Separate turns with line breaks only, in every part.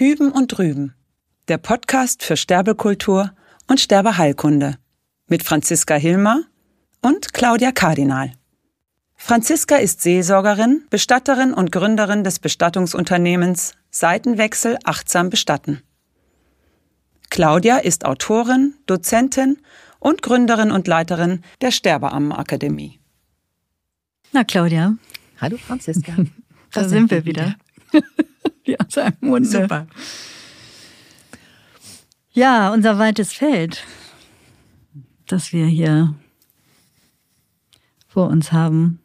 Hüben und Drüben, der Podcast für Sterbekultur und Sterbeheilkunde mit Franziska Hilmer und Claudia Kardinal. Franziska ist Seelsorgerin, Bestatterin und Gründerin des Bestattungsunternehmens Seitenwechsel achtsam bestatten. Claudia ist Autorin, Dozentin und Gründerin und Leiterin der Sterbeammenakademie.
Na, Claudia.
Hallo, Franziska.
da sind wir wieder. Wie aus einem Munde.
Super.
Ja, unser weites Feld, das wir hier vor uns haben.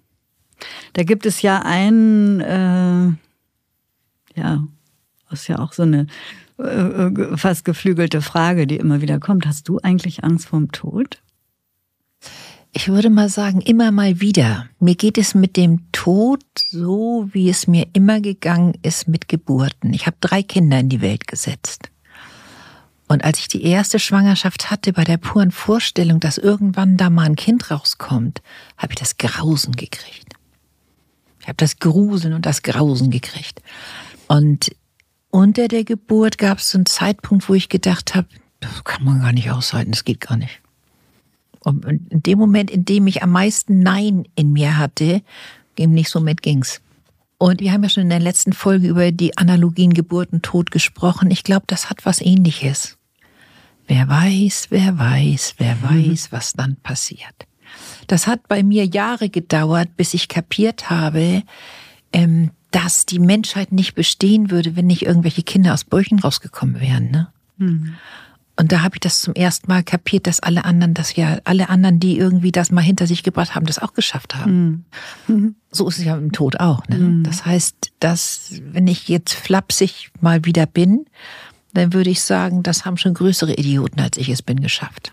Da gibt es ja einen, äh, ja, ist ja auch so eine äh, fast geflügelte Frage, die immer wieder kommt. Hast du eigentlich Angst vorm Tod?
Ich würde mal sagen, immer mal wieder. Mir geht es mit dem Tod so, wie es mir immer gegangen ist mit Geburten. Ich habe drei Kinder in die Welt gesetzt. Und als ich die erste Schwangerschaft hatte, bei der puren Vorstellung, dass irgendwann da mal ein Kind rauskommt, habe ich das Grausen gekriegt. Ich habe das Gruseln und das Grausen gekriegt. Und unter der Geburt gab es so einen Zeitpunkt, wo ich gedacht habe, das kann man gar nicht aushalten, das geht gar nicht. Und in dem Moment, in dem ich am meisten Nein in mir hatte, im nächsten Moment ging's. Und wir haben ja schon in der letzten Folge über die Analogien Geburt und Tod gesprochen. Ich glaube, das hat was ähnliches. Wer weiß, wer weiß, wer mhm. weiß, was dann passiert. Das hat bei mir Jahre gedauert, bis ich kapiert habe, ähm, dass die Menschheit nicht bestehen würde, wenn nicht irgendwelche Kinder aus Bäuchen rausgekommen wären. Ne? Mhm. Und da habe ich das zum ersten Mal kapiert, dass alle anderen das ja, alle anderen, die irgendwie das mal hinter sich gebracht haben, das auch geschafft haben. Mhm. So ist es ja im Tod auch. Ne? Mhm. Das heißt, dass wenn ich jetzt flapsig mal wieder bin, dann würde ich sagen, das haben schon größere Idioten als ich es bin geschafft.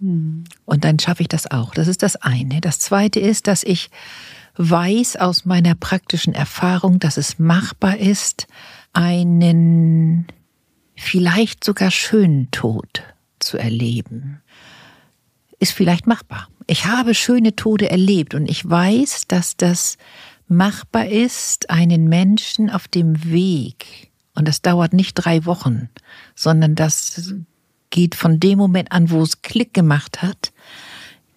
Mhm. Und dann schaffe ich das auch. Das ist das eine. Das zweite ist, dass ich weiß aus meiner praktischen Erfahrung, dass es machbar ist, einen vielleicht sogar schönen Tod zu erleben, ist vielleicht machbar. Ich habe schöne Tode erlebt und ich weiß, dass das machbar ist, einen Menschen auf dem Weg, und das dauert nicht drei Wochen, sondern das geht von dem Moment an, wo es Klick gemacht hat,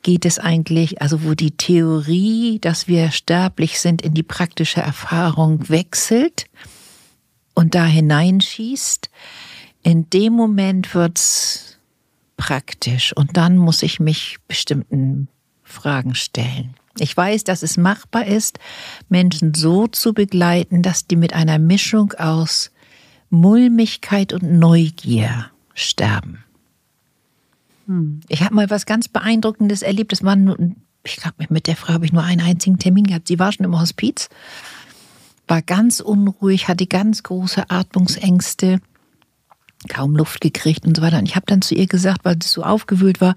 geht es eigentlich, also wo die Theorie, dass wir sterblich sind, in die praktische Erfahrung wechselt und da hineinschießt, in dem Moment wird's praktisch und dann muss ich mich bestimmten Fragen stellen. Ich weiß, dass es machbar ist, Menschen so zu begleiten, dass die mit einer Mischung aus Mulmigkeit und Neugier sterben. Hm. Ich habe mal was ganz Beeindruckendes erlebt. Das war nur, ich glaube, mit der Frau habe ich nur einen einzigen Termin gehabt. Sie war schon im Hospiz, war ganz unruhig, hatte ganz große Atmungsängste kaum Luft gekriegt und so weiter. Und ich habe dann zu ihr gesagt, weil sie so aufgewühlt war,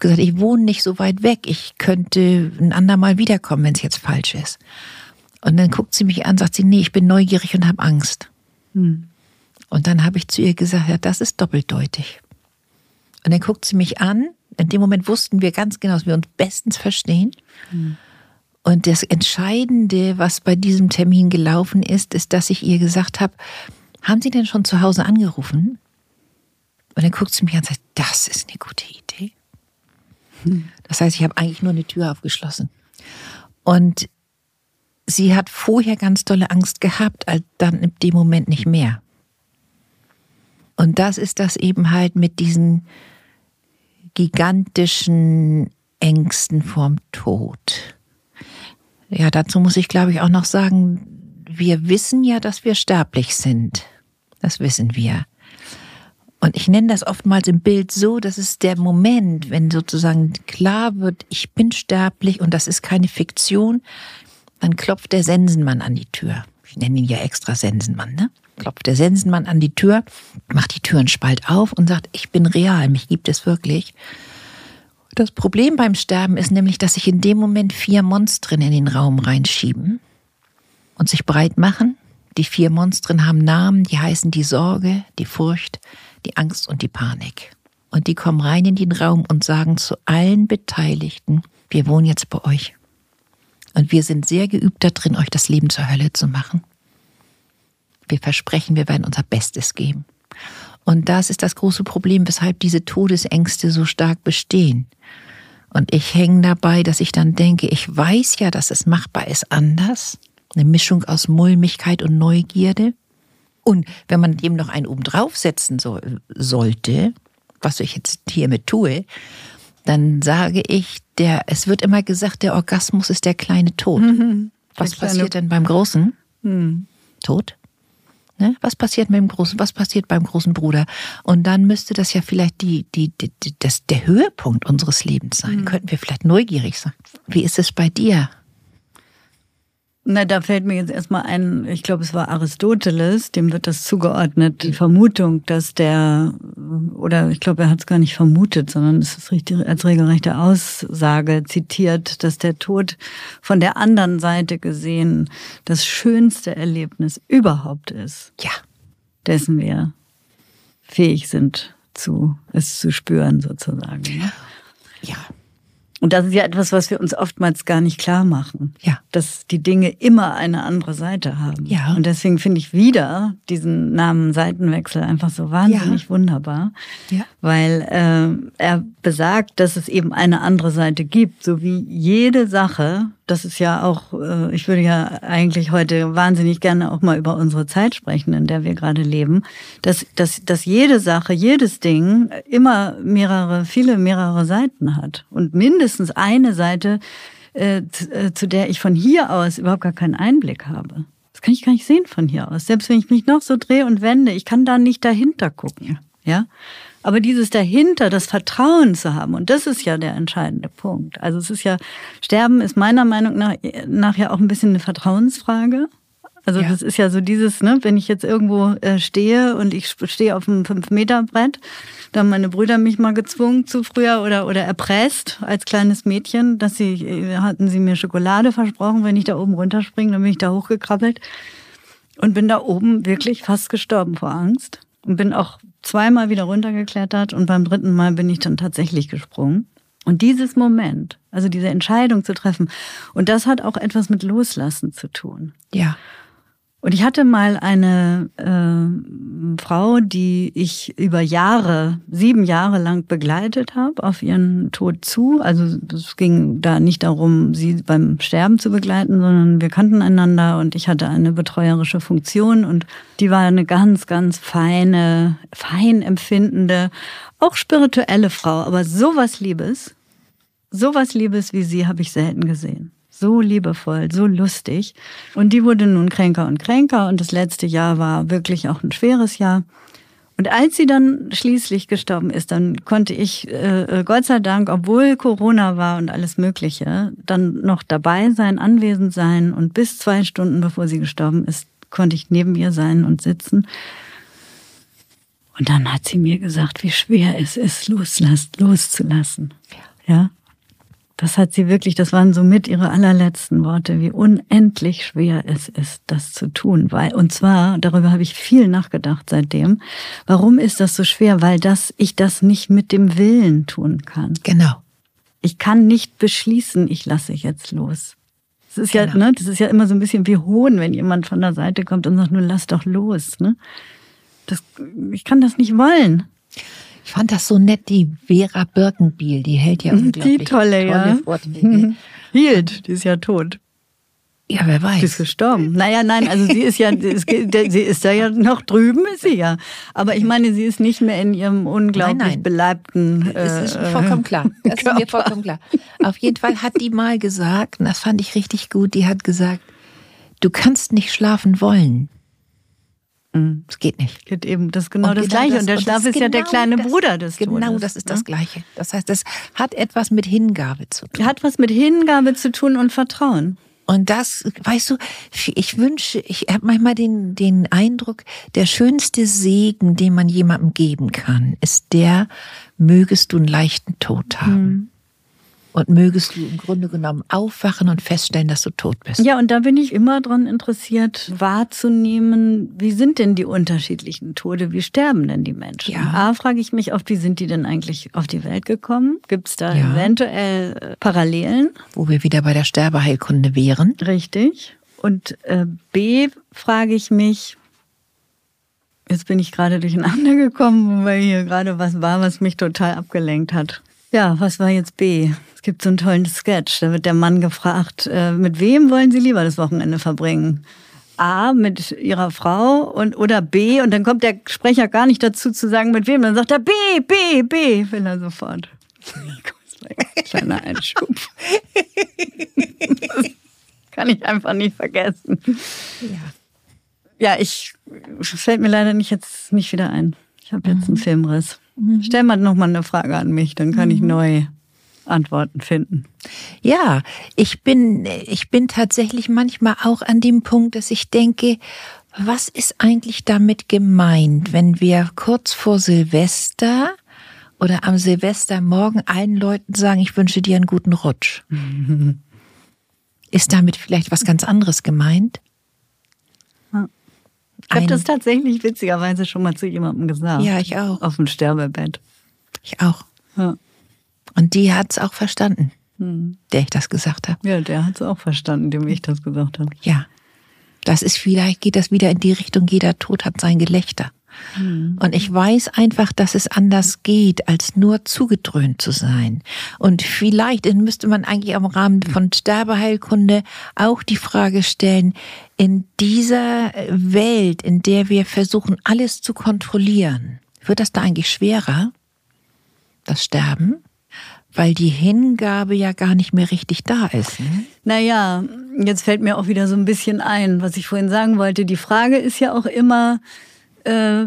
gesagt, ich wohne nicht so weit weg, ich könnte ein andermal wiederkommen, wenn es jetzt falsch ist. Und dann guckt sie mich an, sagt sie, nee, ich bin neugierig und habe Angst. Hm. Und dann habe ich zu ihr gesagt, ja, das ist doppeldeutig. Und dann guckt sie mich an. In dem Moment wussten wir ganz genau, dass wir uns bestens verstehen. Hm. Und das Entscheidende, was bei diesem Termin gelaufen ist, ist, dass ich ihr gesagt habe, haben Sie denn schon zu Hause angerufen? Und dann guckt sie mich an und sagt, das ist eine gute Idee. Hm. Das heißt, ich habe eigentlich nur eine Tür aufgeschlossen. Und sie hat vorher ganz tolle Angst gehabt, dann in dem Moment nicht mehr. Und das ist das eben halt mit diesen gigantischen Ängsten vorm Tod. Ja, dazu muss ich, glaube ich, auch noch sagen, wir wissen ja, dass wir sterblich sind. Das wissen wir. Und ich nenne das oftmals im Bild so, dass es der Moment, wenn sozusagen klar wird, ich bin sterblich und das ist keine Fiktion, dann klopft der Sensenmann an die Tür. Ich nenne ihn ja extra Sensenmann, ne? Klopft der Sensenmann an die Tür, macht die Türen spalt auf und sagt, ich bin real, mich gibt es wirklich. Das Problem beim Sterben ist nämlich, dass sich in dem Moment vier Monstren in den Raum reinschieben und sich breit machen die vier Monstren haben Namen, die heißen die Sorge, die Furcht, die Angst und die Panik. Und die kommen rein in den Raum und sagen zu allen Beteiligten, wir wohnen jetzt bei euch. Und wir sind sehr geübt darin, euch das Leben zur Hölle zu machen. Wir versprechen, wir werden unser Bestes geben. Und das ist das große Problem, weshalb diese Todesängste so stark bestehen. Und ich hänge dabei, dass ich dann denke, ich weiß ja, dass es machbar ist anders. Eine Mischung aus Mulmigkeit und Neugierde. Und wenn man dem noch einen oben draufsetzen so, sollte, was ich jetzt hiermit tue, dann sage ich, der, es wird immer gesagt, der Orgasmus ist der kleine Tod. Mhm. Was kleine... passiert denn beim Großen? Mhm. Tod? Ne? Was passiert mit dem großen, was passiert beim großen Bruder? Und dann müsste das ja vielleicht die, die, die, das, der Höhepunkt unseres Lebens sein. Mhm. Könnten wir vielleicht neugierig sein. Wie ist es bei dir?
Na, da fällt mir jetzt erstmal ein, ich glaube, es war Aristoteles, dem wird das zugeordnet, die Vermutung, dass der, oder ich glaube, er hat es gar nicht vermutet, sondern es ist richtig, als regelrechte Aussage zitiert, dass der Tod von der anderen Seite gesehen das schönste Erlebnis überhaupt ist.
Ja.
Dessen wir fähig sind, zu, es zu spüren, sozusagen. Ne?
Ja.
Und das ist ja etwas, was wir uns oftmals gar nicht klar machen.
Ja.
Dass die Dinge immer eine andere Seite haben.
Ja.
Und deswegen finde ich wieder diesen Namen Seitenwechsel einfach so wahnsinnig ja. wunderbar.
Ja.
Weil äh, er besagt, dass es eben eine andere Seite gibt. So wie jede Sache, das ist ja auch, äh, ich würde ja eigentlich heute wahnsinnig gerne auch mal über unsere Zeit sprechen, in der wir gerade leben, dass, dass, dass jede Sache, jedes Ding immer mehrere, viele mehrere Seiten hat und mindestens eine Seite, äh, zu, äh, zu der ich von hier aus überhaupt gar keinen Einblick habe. Das kann ich gar nicht sehen von hier aus. Selbst wenn ich mich noch so drehe und wende, ich kann da nicht dahinter gucken. Ja. Aber dieses dahinter, das Vertrauen zu haben, und das ist ja der entscheidende Punkt. Also es ist ja, Sterben ist meiner Meinung nach, nach ja auch ein bisschen eine Vertrauensfrage. Also ja. das ist ja so dieses, ne, wenn ich jetzt irgendwo äh, stehe und ich stehe auf einem fünf meter brett da haben meine Brüder mich mal gezwungen zu früher oder, oder erpresst als kleines Mädchen, dass sie, äh, hatten sie mir Schokolade versprochen, wenn ich da oben runterspringe, dann bin ich da hochgekrabbelt und bin da oben wirklich fast gestorben vor Angst und bin auch zweimal wieder runtergeklettert und beim dritten Mal bin ich dann tatsächlich gesprungen. Und dieses Moment, also diese Entscheidung zu treffen, und das hat auch etwas mit Loslassen zu tun.
Ja.
Und ich hatte mal eine äh, Frau, die ich über Jahre, sieben Jahre lang begleitet habe, auf ihren Tod zu. Also es ging da nicht darum, sie beim Sterben zu begleiten, sondern wir kannten einander und ich hatte eine betreuerische Funktion und die war eine ganz, ganz feine, fein empfindende, auch spirituelle Frau, aber sowas Liebes, sowas Liebes wie sie habe ich selten gesehen so liebevoll, so lustig. Und die wurde nun kränker und kränker und das letzte Jahr war wirklich auch ein schweres Jahr. Und als sie dann schließlich gestorben ist, dann konnte ich, äh, Gott sei Dank, obwohl Corona war und alles Mögliche, dann noch dabei sein, anwesend sein. Und bis zwei Stunden bevor sie gestorben ist, konnte ich neben ihr sein und sitzen. Und dann hat sie mir gesagt, wie schwer es ist, loszulassen. Ja. Das hat sie wirklich, das waren somit ihre allerletzten Worte, wie unendlich schwer es ist, das zu tun. Weil, und zwar, darüber habe ich viel nachgedacht seitdem. Warum ist das so schwer? Weil das, ich das nicht mit dem Willen tun kann.
Genau.
Ich kann nicht beschließen, ich lasse jetzt los. Das ist genau. ja, ne, das ist ja immer so ein bisschen wie Hohn, wenn jemand von der Seite kommt und sagt, nur lass doch los, ne? Das, ich kann das nicht wollen.
Ich fand das so nett, die Vera Birkenbiel, die hält ja unglaublich
die tolle, tolle ja. Vorträge. Hielt, die ist ja tot.
Ja, wer weiß.
Die ist gestorben. Naja, nein, also sie ist ja, sie ist da ja noch drüben, ist sie ja. Aber ich meine, sie ist nicht mehr in ihrem unglaublich nein, nein. beleibten.
Äh, das ist vollkommen klar. Das Körper. ist mir vollkommen klar. Auf jeden Fall hat die mal gesagt, und das fand ich richtig gut, die hat gesagt, du kannst nicht schlafen wollen.
Mhm. Es geht nicht. Geht eben, das ist genau und das genau Gleiche. Das, und der Schlaf ist genau ja der genau kleine
das,
Bruder des
Genau,
Todes,
das ist das ne? Gleiche. Das heißt, das hat etwas mit Hingabe zu tun.
Hat was mit Hingabe zu tun und Vertrauen.
Und das, weißt du, ich wünsche, ich habe manchmal den, den Eindruck, der schönste Segen, den man jemandem geben kann, ist der, mögest du einen leichten Tod haben. Mhm. Und mögest du im Grunde genommen aufwachen und feststellen, dass du tot bist.
Ja, und da bin ich immer dran interessiert, wahrzunehmen, wie sind denn die unterschiedlichen Tode, wie sterben denn die Menschen?
Ja.
A, frage ich mich oft, wie sind die denn eigentlich auf die Welt gekommen? Gibt es da ja. eventuell äh, Parallelen?
Wo wir wieder bei der Sterbeheilkunde wären.
Richtig. Und äh, B, frage ich mich, Jetzt bin ich gerade durcheinander gekommen, weil hier gerade was war, was mich total abgelenkt hat. Ja, was war jetzt B? Es gibt so einen tollen Sketch. Da wird der Mann gefragt, äh, mit wem wollen Sie lieber das Wochenende verbringen? A mit ihrer Frau und oder B und dann kommt der Sprecher gar nicht dazu zu sagen mit wem, dann sagt er B, B, B, will er sofort. Kleiner Einschub. Das kann ich einfach nicht vergessen.
Ja.
Ja, ich fällt mir leider nicht jetzt nicht wieder ein. Ich habe jetzt einen
Mhm.
Stell mal noch mal eine Frage an mich, dann kann ich
Mhm.
neue Antworten finden.
Ja, ich bin, ich bin tatsächlich manchmal auch an dem Punkt, dass ich denke, was ist eigentlich damit gemeint, wenn wir kurz vor Silvester oder am Silvestermorgen allen Leuten sagen, ich wünsche dir einen guten Rutsch? Ist damit vielleicht was ganz anderes gemeint?
Ich habe das tatsächlich witzigerweise schon mal zu jemandem gesagt.
Ja, ich auch.
Auf dem Sterbebett.
Ich auch.
Ja,
Und die hat's auch verstanden,
Hm.
der ich das gesagt habe.
ja der hat es auch verstanden, dem ich das gesagt habe.
Ja. Das ist vielleicht, geht das wieder in die Richtung, jeder Tod hat sein Gelächter. Und ich weiß einfach, dass es anders geht, als nur zugedröhnt zu sein. Und vielleicht müsste man eigentlich am Rahmen von Sterbeheilkunde auch die Frage stellen, in dieser Welt, in der wir versuchen, alles zu kontrollieren, wird das da eigentlich schwerer? Das Sterben? Weil die Hingabe ja gar nicht mehr richtig da ist. Ne?
Naja, jetzt fällt mir auch wieder so ein bisschen ein, was ich vorhin sagen wollte. Die Frage ist ja auch immer, äh,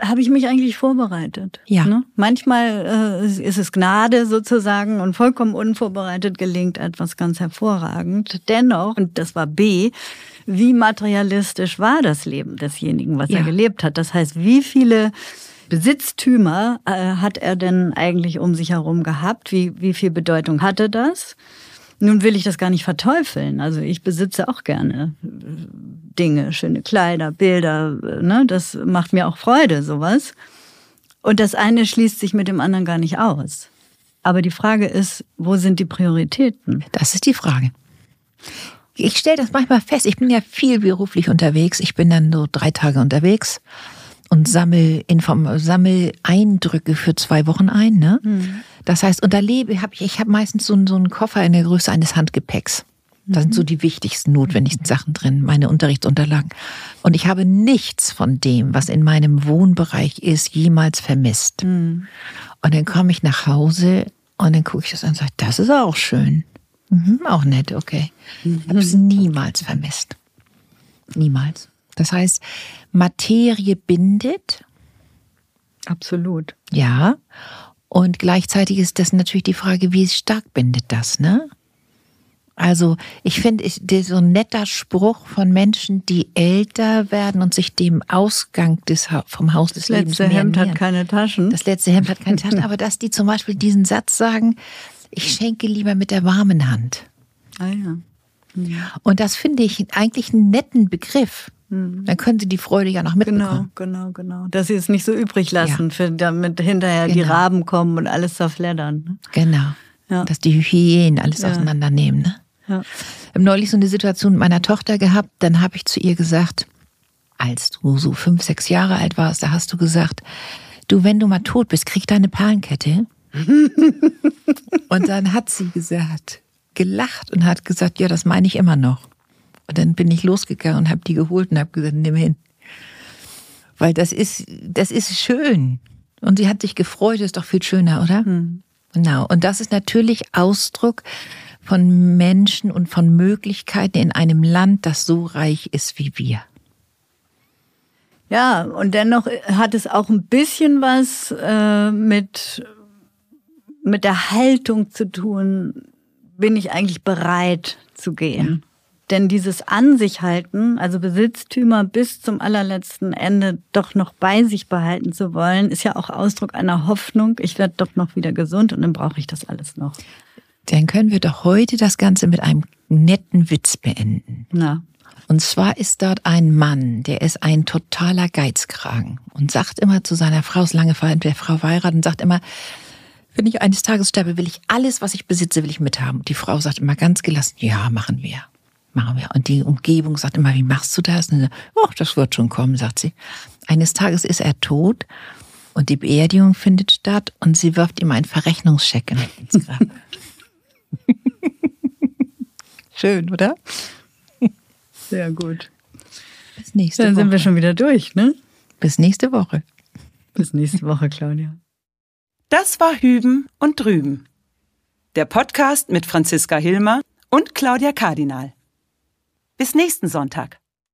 habe ich mich eigentlich vorbereitet?
Ja.
Ne? Manchmal äh, ist es Gnade sozusagen und vollkommen unvorbereitet gelingt etwas ganz hervorragend. Dennoch, und das war B, wie materialistisch war das Leben desjenigen, was
Ja.
er gelebt hat? Das heißt, wie viele Besitztümer äh, hat er denn eigentlich um sich herum gehabt? Wie, wie viel Bedeutung hatte das? Nun will ich das gar nicht verteufeln. Also ich besitze auch gerne äh, Dinge, schöne Kleider, Bilder. äh, Ne? Das macht mir auch Freude, sowas. Und das eine schließt sich mit dem anderen gar nicht aus. Aber die Frage ist, wo sind die Prioritäten?
Das ist die Frage. Ich stelle das manchmal fest. Ich bin ja viel beruflich unterwegs. Ich bin dann so drei Tage unterwegs und sammel, Inform sammel Eindrücke für zwei Wochen ein. Ne? Das heißt, und da lebe hab ich, ich habe meistens so, einen- so einen Koffer in der Größe eines Handgepäcks. Da sind so die wichtigsten, notwendigsten Sachen drin, meine Unterrichtsunterlagen. Und ich habe nichts von dem, was in meinem Wohnbereich ist, jemals vermisst. Und dann komme ich nach Hause und dann gucke ich das an und sage, das ist auch schön. Mhm, auch nett, okay. Ich habe es niemals vermisst. Niemals. Das heißt, Materie bindet,
Absolut.
ja. Und gleichzeitig ist das natürlich die Frage, wie stark bindet das, ne? Also ich finde, so ein netter Spruch von Menschen, die älter werden und sich dem Ausgang des, Ha- vom Haus des
Das
Lebens
letzte
mehr
Hemd hat keine Taschen.
Das letzte Hemd hat keine Taschen, aber dass die zum Beispiel diesen Satz sagen, ich schenke lieber mit der warmen Hand.
ah ja.
Und das finde ich eigentlich einen netten Begriff. Dann können sie die Freude ja noch
Genau,
mitbekommen.
genau, genau. Dass sie es nicht so übrig lassen, für, damit hinterher die
Genau.
Raben kommen und alles zerfleddern. ne?
Genau.
Ja.
Dass die Hyänen alles
Ja.
auseinandernehmen. Ne?
Ja.
Ich habe neulich so eine Situation mit meiner Tochter gehabt, dann habe ich zu ihr gesagt, als du so fünf, sechs Jahre alt warst, da hast du gesagt, du, wenn du mal tot bist, krieg deine Perlenkette. und dann hat sie gesagt, gelacht und hat gesagt, ja, das meine ich immer noch. Und dann bin ich losgegangen und habe die geholt und habe gesagt, nimm hin. Weil das ist, das ist schön. Und sie hat sich gefreut, ist doch viel schöner, oder? Genau. Und das ist natürlich Ausdruck von Menschen und von Möglichkeiten in einem Land, das so reich ist wie wir.
Ja, und dennoch hat es auch ein bisschen was äh, mit, mit der Haltung zu tun, bin ich eigentlich bereit zu gehen. Denn dieses An sich halten, also Besitztümer bis zum allerletzten Ende doch noch bei sich behalten zu wollen, ist ja auch Ausdruck einer Hoffnung, ich werde doch noch wieder gesund und dann brauche ich das alles noch.
Dann können wir doch heute das Ganze mit einem netten Witz beenden.
Na,
Und zwar ist dort ein Mann, der ist ein totaler Geizkragen und sagt immer zu seiner Frau, ist lange mit der Frau verheiratet und sagt immer, wenn ich eines Tages sterbe, will ich alles, was ich besitze, will ich mithaben. Und die Frau sagt immer ganz gelassen, ja, machen wir. Machen wir. Und die Umgebung sagt immer, wie machst du das? Und oh, das wird schon kommen, sagt sie. Eines Tages ist er tot und die Beerdigung findet statt und sie wirft ihm einen Verrechnungscheck ins Grab. Schön, oder?
Sehr gut.
Bis nächste
Dann
Woche.
sind wir schon wieder durch, ne?
Bis nächste Woche.
Bis nächste Woche, Claudia.
Das war Hüben und Drüben. Der Podcast mit Franziska Hilmer und Claudia Kardinal. Bis nächsten Sonntag.